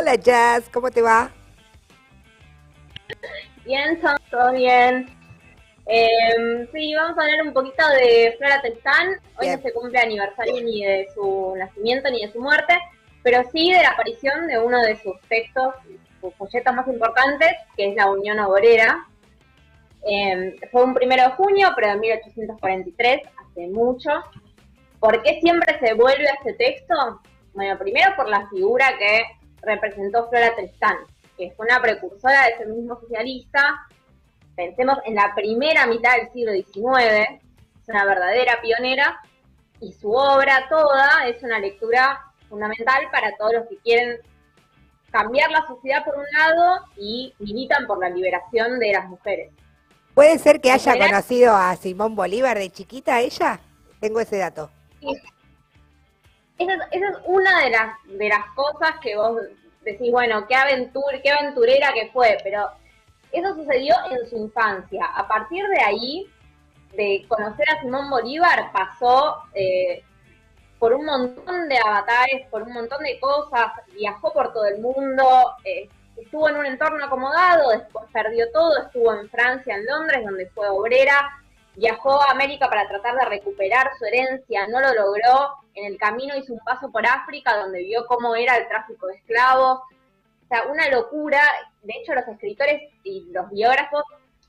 Hola Jazz, ¿cómo te va? Bien, todo bien. Eh, sí, vamos a hablar un poquito de Flora Tristán. Hoy no se cumple aniversario ni de su nacimiento ni de su muerte, pero sí de la aparición de uno de sus textos, sus folletos más importantes, que es la Unión Obrera. Eh, fue un primero de junio, pero de 1843, hace mucho. ¿Por qué siempre se vuelve a este texto? Bueno, primero por la figura que representó Flora Tristán, que fue una precursora del feminismo socialista. Pensemos en la primera mitad del siglo XIX, es una verdadera pionera y su obra toda es una lectura fundamental para todos los que quieren cambiar la sociedad por un lado y militan por la liberación de las mujeres. ¿Puede ser que haya conocido a Simón Bolívar de chiquita ella? Tengo ese dato. Esa es, una de las, de las cosas que vos decís, bueno, qué, aventura, qué aventurera que fue, pero eso sucedió en su infancia. A partir de ahí, de conocer a Simón Bolívar, pasó eh, por un montón de avatares, por un montón de cosas, viajó por todo el mundo, eh, estuvo en un entorno acomodado, después perdió todo, estuvo en Francia, en Londres, donde fue obrera, viajó a América para tratar de recuperar su herencia, no lo logró, en el camino hizo un paso por África donde vio cómo era el tráfico de esclavos, o sea, una locura, de hecho los escritores y los biógrafos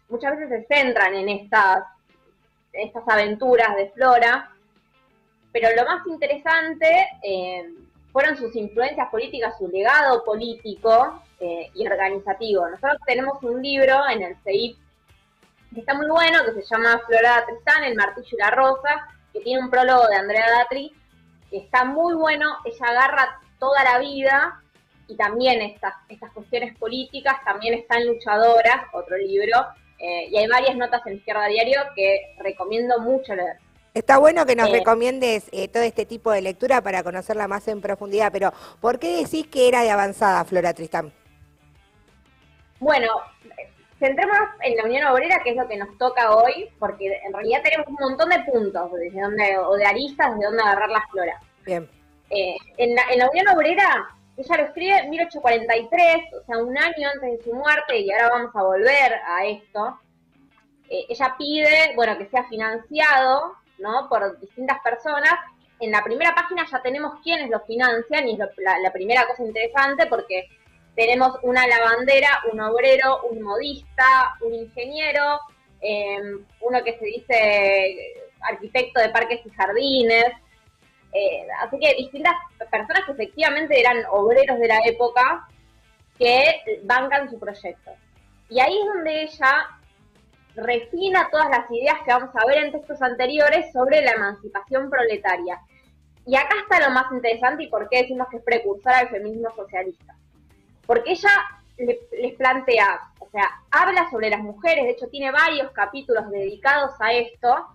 muchas veces se centran en estas, estas aventuras de Flora, pero lo más interesante eh, fueron sus influencias políticas, su legado político eh, y organizativo. Nosotros tenemos un libro en el CEIP que está muy bueno, que se llama Flora Tristán, El martillo y la rosa, que tiene un prólogo de Andrea Datri, que está muy bueno, ella agarra toda la vida y también estas, estas cuestiones políticas, también está en Luchadoras, otro libro, eh, y hay varias notas en Izquierda Diario que recomiendo mucho leer. Está bueno que nos eh, recomiendes eh, todo este tipo de lectura para conocerla más en profundidad, pero ¿por qué decís que era de avanzada Flora Tristán? Bueno, centrémonos en la Unión Obrera, que es lo que nos toca hoy, porque en realidad tenemos un montón de puntos desde donde, o de aristas de dónde agarrar las floras. Bien. Eh, en, la, Unión Obrera, ella lo escribe en 1843, o sea, un año antes de su muerte, y ahora vamos a volver a esto. Eh, ella pide, bueno, que sea financiado, ¿no? Por distintas personas. En la primera página ya tenemos quiénes lo financian, y es la primera cosa interesante, porque tenemos una lavandera, un obrero, un modista, un ingeniero, em, uno que se dice arquitecto de parques y jardines. Eh, así que distintas personas que efectivamente eran obreros de la época que bancan su proyecto. Y ahí es donde ella refina todas las ideas que vamos a ver en textos anteriores sobre la emancipación proletaria. Y acá está lo más interesante y por qué decimos que es precursora del feminismo socialista porque ella les plantea, o sea, habla sobre las mujeres, de hecho tiene varios capítulos dedicados a esto,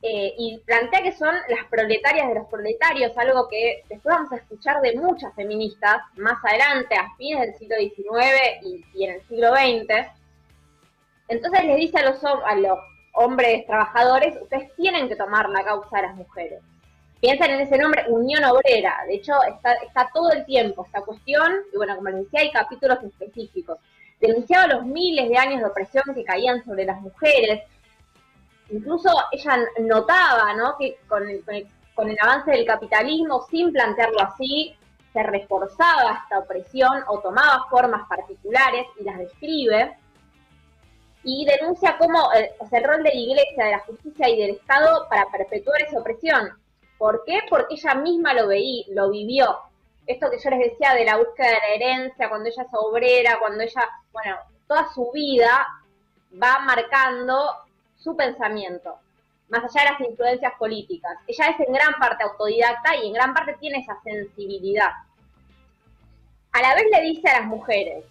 eh, y plantea que son las proletarias de los proletarios, algo que después vamos a escuchar de muchas feministas más adelante, a fines del siglo XIX y, en el siglo XX. Entonces les dice a los, a los hombres trabajadores, ustedes tienen que tomar la causa de las mujeres piensan en ese nombre, Unión Obrera. De hecho, está, todo el tiempo esta cuestión, y bueno, como les decía, hay capítulos específicos. Denunciaba los miles de años de opresión que caían sobre las mujeres. Incluso ella notaba, ¿no? Que con el, con el avance del capitalismo, sin plantearlo así, se reforzaba esta opresión o tomaba formas particulares y las describe y denuncia cómo eh, o sea, el rol de la Iglesia, de la justicia y del Estado para perpetuar esa opresión. ¿Por qué? Porque ella misma lo veía, lo vivió. Esto que yo les decía de la búsqueda de la herencia, cuando ella es obrera, cuando ella, bueno, toda su vida va marcando su pensamiento, más allá de las influencias políticas. Ella es en gran parte autodidacta y en gran parte tiene esa sensibilidad. A la vez le dice a las mujeres,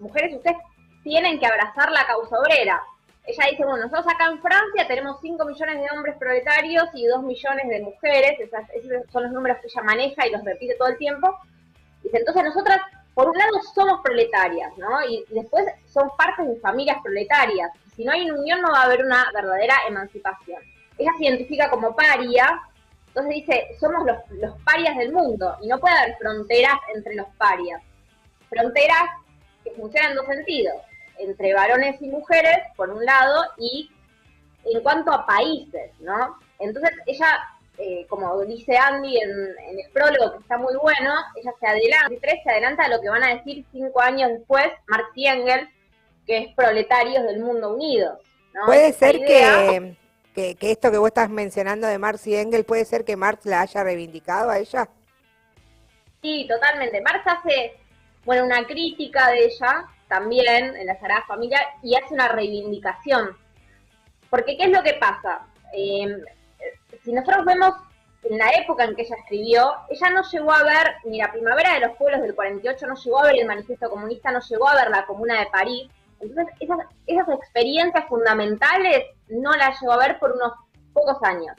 mujeres, ustedes tienen que abrazar la causa obrera, ella dice, bueno, nosotros acá en Francia tenemos 5 millones de hombres proletarios y 2 millones de mujeres, esos son los números que ella maneja y los repite todo el tiempo. Dice, entonces nosotras, por un lado, somos proletarias, ¿no? Y después son partes de familias proletarias. Si no hay unión no va a haber una verdadera emancipación. Ella se identifica como paria Entonces dice, somos los, los parias del mundo y no puede haber fronteras entre los parias. Fronteras que funcionan en dos sentidos, entre varones y mujeres, por un lado, y en cuanto a países, ¿no? Entonces ella, eh, como dice Andy en, el prólogo, que está muy bueno, ella se adelanta, se adelanta a lo que van a decir cinco años después Marx y Engels, que es Proletarios del Mundo Unidos. ¿no? Puede ser que, que, esto que vos estás mencionando de Marx y Engels, puede ser que Marx la haya reivindicado a ella. Sí, totalmente. Marx hace, bueno, una crítica de ella también en la Sagrada Familia y hace una reivindicación porque ¿qué es lo que pasa? Em, si nosotros vemos en la época en que ella escribió, ella no llegó a ver ni la primavera de los pueblos del 48, no llegó a ver el manifiesto comunista, no llegó a ver la comuna de París. Entonces, esas, esas experiencias fundamentales no las llegó a ver por unos pocos años.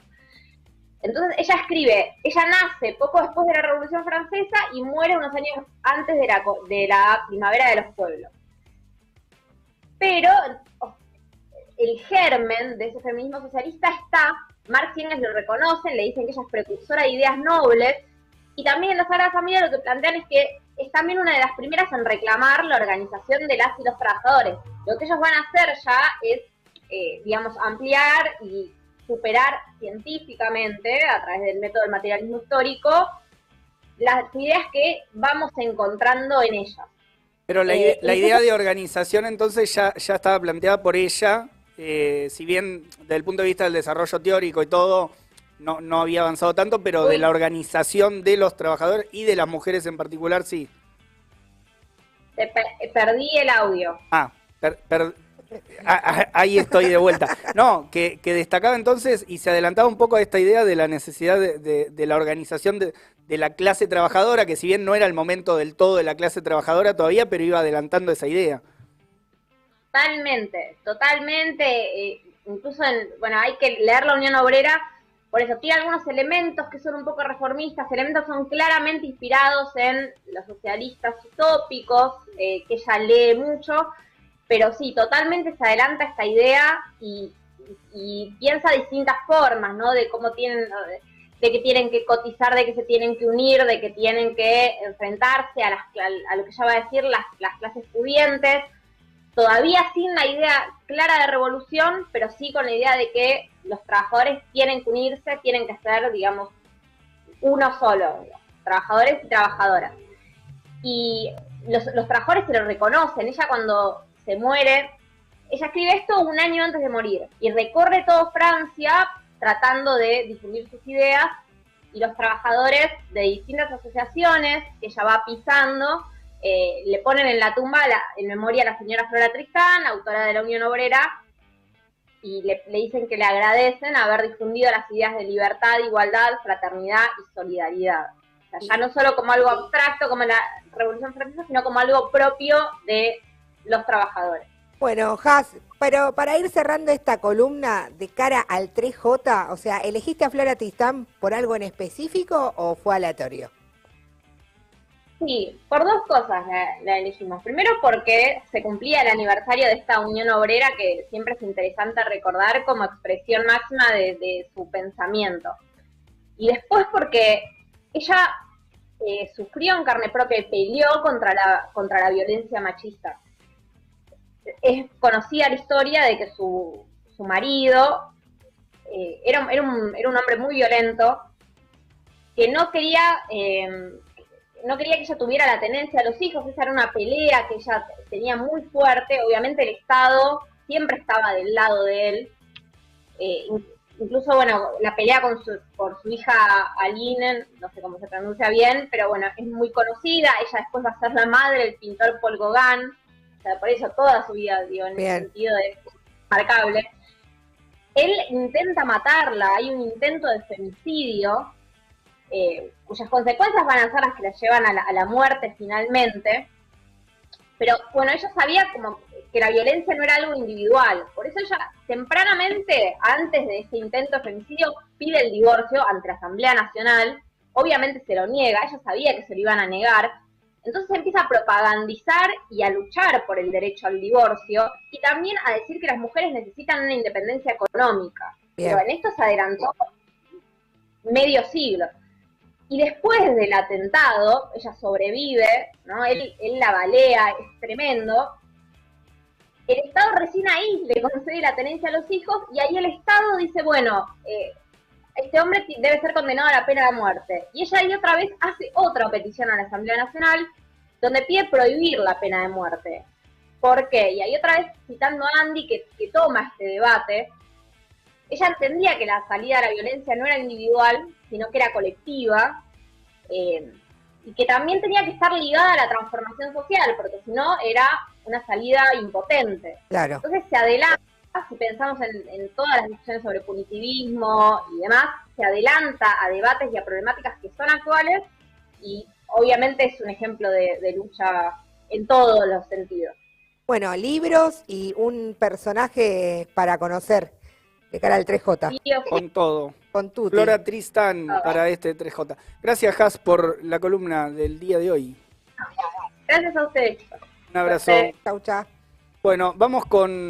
Entonces ella escribe, ella nace poco después de la Revolución Francesa y muere unos años antes de la, de la primavera de los pueblos. Pero el germen de ese feminismo socialista está, Marx y Engels lo reconocen, le dicen que ella es precursora de ideas nobles, y también en la Sagrada Familia lo que plantean es que es también una de las primeras en reclamar la organización de las y los trabajadores. Lo que ellos van a hacer ya es, eh, digamos, ampliar y superar científicamente, a través del método del materialismo histórico, las ideas que vamos encontrando en ellas. Pero la, eh, idea de organización entonces ya, ya estaba planteada por ella eh, si bien desde el punto de vista del desarrollo teórico y todo, no, no había avanzado tanto, pero de la organización de los trabajadores y de las mujeres en particular, sí. perdí el audio. Ah, ahí estoy de vuelta. No, que, destacaba entonces y se adelantaba un poco a esta idea de la necesidad de, la organización de, de, la clase trabajadora, que si bien no era el momento del todo de la clase trabajadora todavía, pero iba adelantando esa idea. Totalmente, totalmente. Eh, incluso, en, bueno, hay que leer la Unión Obrera, por eso tiene algunos elementos que son un poco reformistas, elementos son claramente inspirados en los socialistas utópicos, eh, que ella lee mucho, pero sí, totalmente se adelanta esta idea y, piensa distintas formas, ¿no? De cómo tienen, de que tienen que cotizar, de que se tienen que unir, de que tienen que enfrentarse a, las, a lo que ella va a decir las, las clases pudientes todavía sin la idea clara de revolución, pero sí con la idea de que los trabajadores tienen que unirse, tienen que ser, digamos, uno solo, trabajadores y trabajadoras. Y los, trabajadores se lo reconocen, ella cuando se muere, ella escribe esto un año antes de morir y recorre todo Francia tratando de difundir sus ideas y los trabajadores de distintas asociaciones que ella va pisando, eh, le ponen en la tumba en memoria a la señora Flora Tristán, autora de la Unión Obrera, y le, dicen que le agradecen haber difundido las ideas de libertad, igualdad, fraternidad y solidaridad. Ya no solo como algo abstracto como la Revolución Francesa, sino como algo propio de los trabajadores. Bueno, Has, pero para ir cerrando esta columna de cara al 3J, o sea, ¿elegiste a Flora Tristán por algo en específico o fue aleatorio? Sí, por dos cosas la, elegimos. Primero porque se cumplía el aniversario de esta unión obrera que siempre es interesante recordar como expresión máxima de, su pensamiento. Y después porque ella eh, sufrió en carne propia y peleó contra la, contra la violencia machista. Es conocida la historia de que su, su marido eh, era, era, un, era un hombre muy violento que no quería eh, no quería que ella tuviera la tenencia a los hijos, esa era una pelea que ella tenía muy fuerte, obviamente el Estado siempre estaba del lado de él, eh, incluso, bueno, la pelea con su, por su hija Aline, no sé cómo se pronuncia bien, pero bueno, es muy conocida, ella después va a ser la madre del pintor Paul Gauguin, o sea, por eso toda su vida, digo, en ese sentido es marcable. Él intenta matarla, hay un intento de femicidio, eh, cuyas consecuencias van a ser las que la llevan a la, muerte finalmente. Pero bueno, ella sabía como que la violencia no era algo individual. Por eso ella tempranamente, antes de ese intento de femicidio, pide el divorcio ante la Asamblea Nacional. Obviamente se lo niega, ella sabía que se lo iban a negar. Entonces empieza a propagandizar y a luchar por el derecho al divorcio y también a decir que las mujeres necesitan una independencia económica. Pero en esto se adelantó medio siglo. Y después del atentado, ella sobrevive, ¿no? Él, él la balea, es tremendo. El Estado recién ahí le concede la tenencia a los hijos y ahí el Estado dice, bueno, eh, este hombre debe ser condenado a la pena de muerte. Y ella ahí otra vez hace otra petición a la Asamblea Nacional donde pide prohibir la pena de muerte. ¿Por qué? Y ahí otra vez citando a Andy que, que toma este debate, ella entendía que la salida a la violencia no era individual, sino que era colectiva, eh, y que también tenía que estar ligada a la transformación social, porque si no era una salida impotente. Claro. Entonces se adelanta, si pensamos en, todas las discusiones sobre punitivismo y demás, se adelanta a debates y a problemáticas que son actuales y obviamente es un ejemplo de lucha en todos los sentidos. Bueno, libros y un personaje para conocer de cara al 3J. Con todo. Con tu. Flora Tristán para este 3J. Gracias, Has, por la columna del día de hoy. Gracias a usted. Un abrazo. Chau, chau. Bueno, vamos con